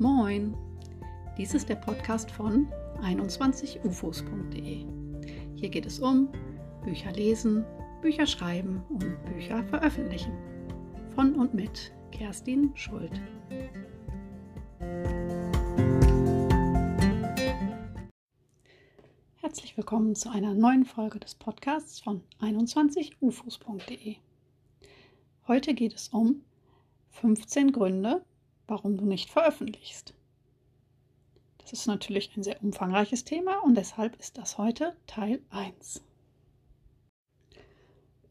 Moin! Dies ist der Podcast von 21ufos.de. Hier geht es um Bücher lesen, Bücher schreiben und Bücher veröffentlichen. Von und mit Kerstin Schuld. Herzlich willkommen zu einer neuen Folge des Podcasts von 21ufos.de. Heute geht es um 15 Gründe, warum du nicht veröffentlichst. Das ist natürlich ein sehr umfangreiches Thema und deshalb ist das heute Teil 1.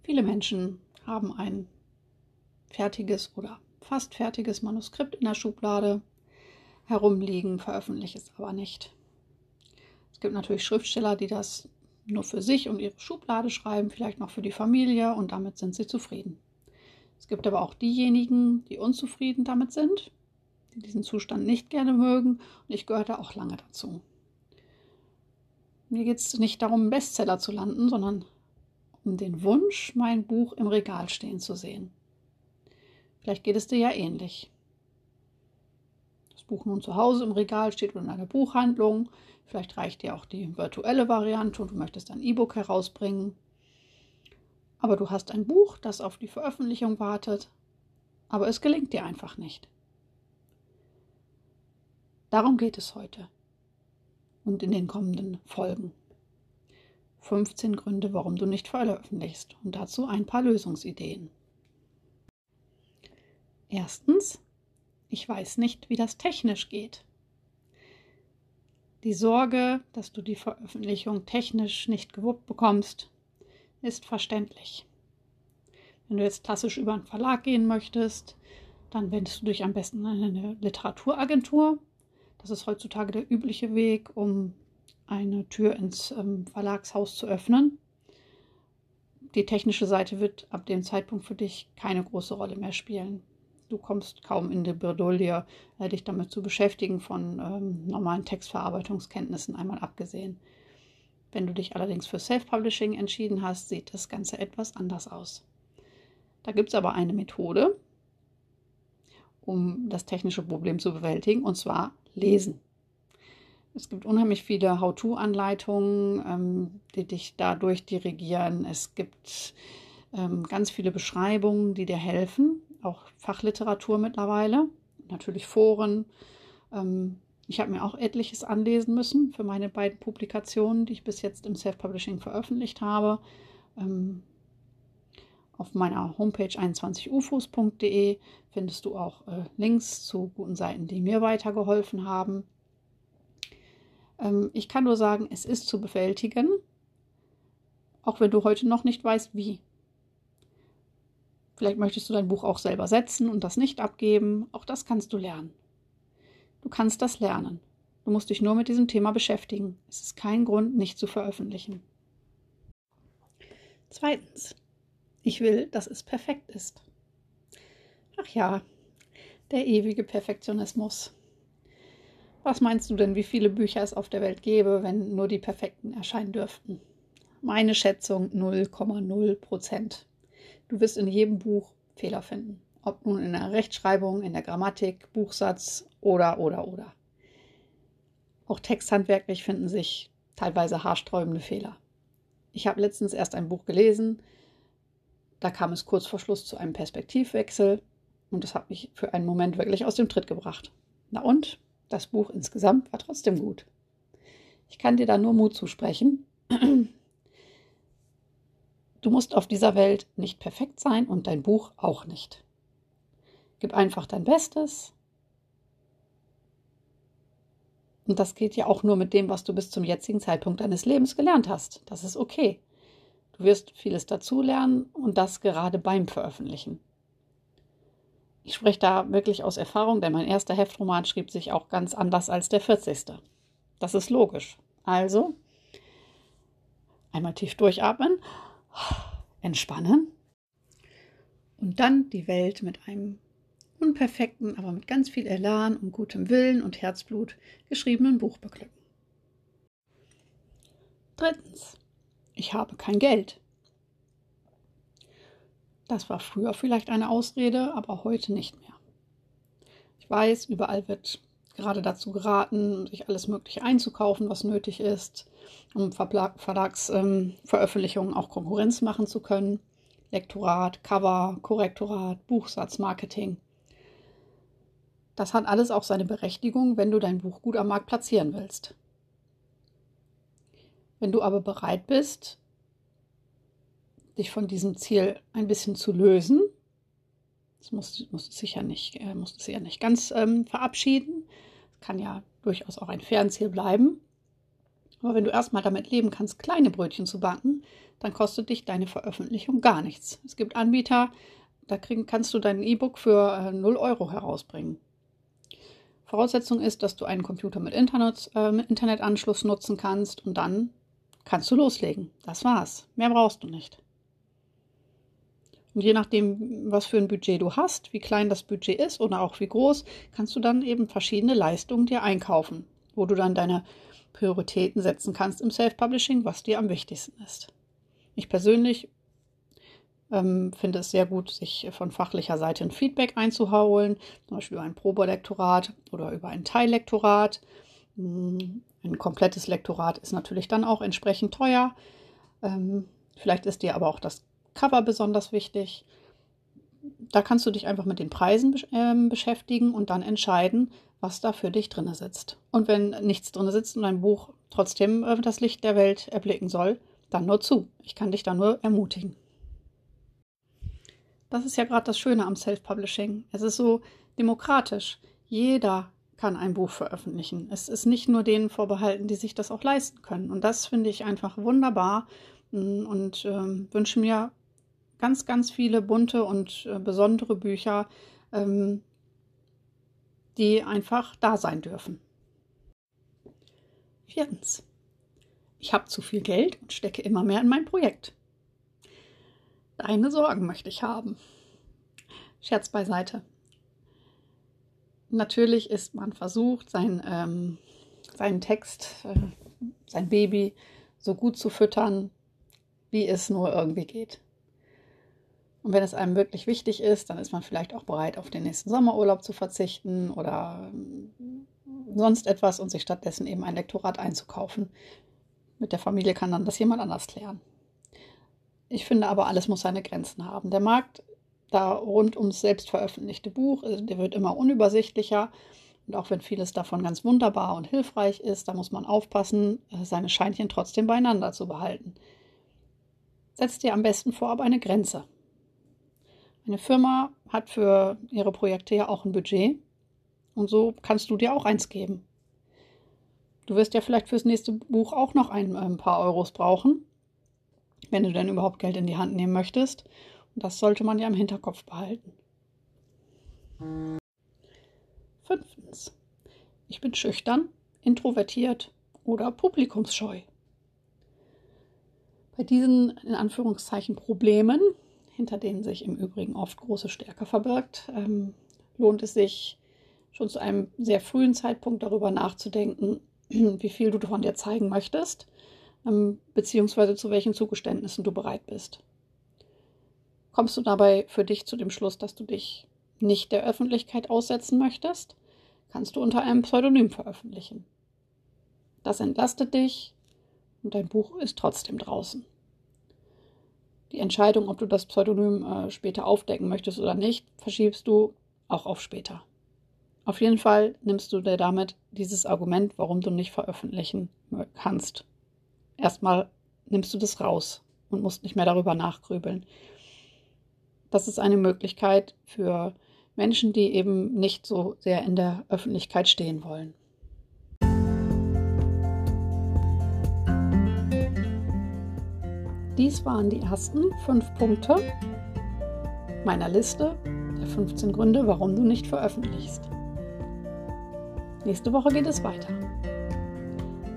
Viele Menschen haben ein fertiges oder fast fertiges Manuskript in der Schublade herumliegen, veröffentlichen es aber nicht. Es gibt natürlich Schriftsteller, die das nur für sich und ihre Schublade schreiben, vielleicht noch für die Familie und damit sind sie zufrieden. Es gibt aber auch diejenigen, die unzufrieden damit sind die diesen Zustand nicht gerne mögen. Und ich gehörte auch lange dazu. Mir geht es nicht darum, Bestseller zu landen, sondern um den Wunsch, mein Buch im Regal stehen zu sehen. Vielleicht geht es dir ja ähnlich. Das Buch nun zu Hause im Regal steht oder in einer Buchhandlung. Vielleicht reicht dir auch die virtuelle Variante und du möchtest ein E-Book herausbringen. Aber du hast ein Buch, das auf die Veröffentlichung wartet, aber es gelingt dir einfach nicht. Darum geht es heute und in den kommenden Folgen. 15 Gründe, warum du nicht veröffentlichst und dazu ein paar Lösungsideen. Erstens, ich weiß nicht, wie das technisch geht. Die Sorge, dass du die Veröffentlichung technisch nicht gewuppt bekommst, ist verständlich. Wenn du jetzt klassisch über einen Verlag gehen möchtest, dann wendest du dich am besten an eine Literaturagentur das ist heutzutage der übliche Weg, um eine Tür ins ähm, Verlagshaus zu öffnen. Die technische Seite wird ab dem Zeitpunkt für dich keine große Rolle mehr spielen. Du kommst kaum in die Bredouille, äh, dich damit zu beschäftigen, von ähm, normalen Textverarbeitungskenntnissen einmal abgesehen. Wenn du dich allerdings für Self-Publishing entschieden hast, sieht das Ganze etwas anders aus. Da gibt es aber eine Methode, um das technische Problem zu bewältigen, und zwar lesen. Es gibt unheimlich viele How-To-Anleitungen, ähm, die dich dadurch dirigieren. Es gibt ähm, ganz viele Beschreibungen, die dir helfen, auch Fachliteratur mittlerweile, natürlich Foren. Ähm, ich habe mir auch etliches anlesen müssen für meine beiden Publikationen, die ich bis jetzt im Self-Publishing veröffentlicht habe. Ähm, auf meiner Homepage 21ufos.de findest du auch äh, Links zu guten Seiten, die mir weitergeholfen haben. Ähm, ich kann nur sagen, es ist zu bewältigen, auch wenn du heute noch nicht weißt, wie. Vielleicht möchtest du dein Buch auch selber setzen und das nicht abgeben. Auch das kannst du lernen. Du kannst das lernen. Du musst dich nur mit diesem Thema beschäftigen. Es ist kein Grund, nicht zu veröffentlichen. Zweitens, ich will, dass es perfekt ist. Ach ja, der ewige Perfektionismus. Was meinst du denn, wie viele Bücher es auf der Welt gäbe, wenn nur die perfekten erscheinen dürften? Meine Schätzung 0,0 Prozent. Du wirst in jedem Buch Fehler finden. Ob nun in der Rechtschreibung, in der Grammatik, Buchsatz oder, oder, oder. Auch texthandwerklich finden sich teilweise haarsträubende Fehler. Ich habe letztens erst ein Buch gelesen, da kam es kurz vor Schluss zu einem Perspektivwechsel und das hat mich für einen Moment wirklich aus dem Tritt gebracht. Na und? Das Buch insgesamt war trotzdem gut. Ich kann dir da nur Mut zusprechen. Du musst auf dieser Welt nicht perfekt sein und dein Buch auch nicht. Gib einfach dein Bestes. Und das geht ja auch nur mit dem, was du bis zum jetzigen Zeitpunkt deines Lebens gelernt hast. Das ist okay. Du wirst vieles dazulernen und das gerade beim Veröffentlichen. Ich spreche da wirklich aus Erfahrung, denn mein erster Heftroman schrieb sich auch ganz anders als der 40. Das ist logisch. Also, einmal tief durchatmen, entspannen und dann die Welt mit einem unperfekten, aber mit ganz viel Elan und gutem Willen und Herzblut geschriebenen Buch beglücken. Drittens ich habe kein Geld. Das war früher vielleicht eine Ausrede, aber heute nicht mehr. Ich weiß, überall wird gerade dazu geraten, sich alles Mögliche einzukaufen, was nötig ist, um Verlagsveröffentlichungen ähm, auch Konkurrenz machen zu können. Lektorat, Cover, Korrektorat, Buchsatz, Marketing. Das hat alles auch seine Berechtigung, wenn du dein Buch gut am Markt platzieren willst. Wenn du aber bereit bist, dich von diesem Ziel ein bisschen zu lösen, das musst, musst du sicher nicht, äh, musst du sicher nicht ganz ähm, verabschieden, kann ja durchaus auch ein Fernziel bleiben. Aber wenn du erstmal damit leben kannst, kleine Brötchen zu backen, dann kostet dich deine Veröffentlichung gar nichts. Es gibt Anbieter, da kriegen, kannst du dein E-Book für äh, 0 Euro herausbringen. Voraussetzung ist, dass du einen Computer mit, Internet, äh, mit Internetanschluss nutzen kannst und dann kannst du loslegen. Das war's. Mehr brauchst du nicht. Und je nachdem, was für ein Budget du hast, wie klein das Budget ist oder auch wie groß, kannst du dann eben verschiedene Leistungen dir einkaufen, wo du dann deine Prioritäten setzen kannst im Self-Publishing, was dir am wichtigsten ist. Ich persönlich ähm, finde es sehr gut, sich von fachlicher Seite ein Feedback einzuholen, zum Beispiel über ein Probolektorat oder über ein Teillektorat. Ein komplettes Lektorat ist natürlich dann auch entsprechend teuer. Ähm, vielleicht ist dir aber auch das Cover besonders wichtig. Da kannst du dich einfach mit den Preisen äh, beschäftigen und dann entscheiden, was da für dich drin sitzt. Und wenn nichts drin sitzt und dein Buch trotzdem äh, das Licht der Welt erblicken soll, dann nur zu. Ich kann dich da nur ermutigen. Das ist ja gerade das Schöne am Self-Publishing. Es ist so demokratisch. Jeder kann ein Buch veröffentlichen. Es ist nicht nur denen vorbehalten, die sich das auch leisten können. Und das finde ich einfach wunderbar mm, und äh, wünsche mir ganz, ganz viele bunte und äh, besondere Bücher, ähm, die einfach da sein dürfen. Viertens. Ich habe zu viel Geld und stecke immer mehr in mein Projekt. Deine Sorgen möchte ich haben. Scherz beiseite. Natürlich ist man versucht, sein, ähm, seinen Text, äh, sein Baby so gut zu füttern, wie es nur irgendwie geht. Und wenn es einem wirklich wichtig ist, dann ist man vielleicht auch bereit, auf den nächsten Sommerurlaub zu verzichten oder ähm, sonst etwas und sich stattdessen eben ein Lektorat einzukaufen. Mit der Familie kann dann das jemand anders klären. Ich finde aber, alles muss seine Grenzen haben. Der Markt da rund ums selbst veröffentlichte Buch, äh, der wird immer unübersichtlicher. Und auch wenn vieles davon ganz wunderbar und hilfreich ist, da muss man aufpassen, äh, seine Scheinchen trotzdem beieinander zu behalten. Setz dir am besten vorab eine Grenze. Eine Firma hat für ihre Projekte ja auch ein Budget und so kannst du dir auch eins geben. Du wirst ja vielleicht fürs nächste Buch auch noch ein, ein paar Euros brauchen, wenn du denn überhaupt Geld in die Hand nehmen möchtest. Das sollte man ja im Hinterkopf behalten. Fünftens. Ich bin schüchtern, introvertiert oder publikumsscheu. Bei diesen in Anführungszeichen Problemen hinter denen sich im Übrigen oft große Stärke verbirgt, ähm, lohnt es sich schon zu einem sehr frühen Zeitpunkt darüber nachzudenken, wie viel du von dir zeigen möchtest, ähm, beziehungsweise zu welchen Zugeständnissen du bereit bist. Kommst du dabei für dich zu dem Schluss, dass du dich nicht der Öffentlichkeit aussetzen möchtest, kannst du unter einem Pseudonym veröffentlichen. Das entlastet dich und dein Buch ist trotzdem draußen. Die Entscheidung, ob du das Pseudonym äh, später aufdecken möchtest oder nicht, verschiebst du auch auf später. Auf jeden Fall nimmst du dir damit dieses Argument, warum du nicht veröffentlichen kannst. Erstmal nimmst du das raus und musst nicht mehr darüber nachgrübeln. Das ist eine Möglichkeit für Menschen, die eben nicht so sehr in der Öffentlichkeit stehen wollen. Dies waren die ersten fünf Punkte meiner Liste der 15 Gründe, warum du nicht veröffentlichst. Nächste Woche geht es weiter.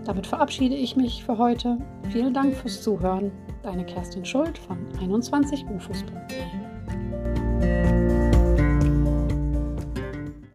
Damit verabschiede ich mich für heute. Vielen Dank fürs Zuhören. Deine Kerstin Schuld von 21ufos.de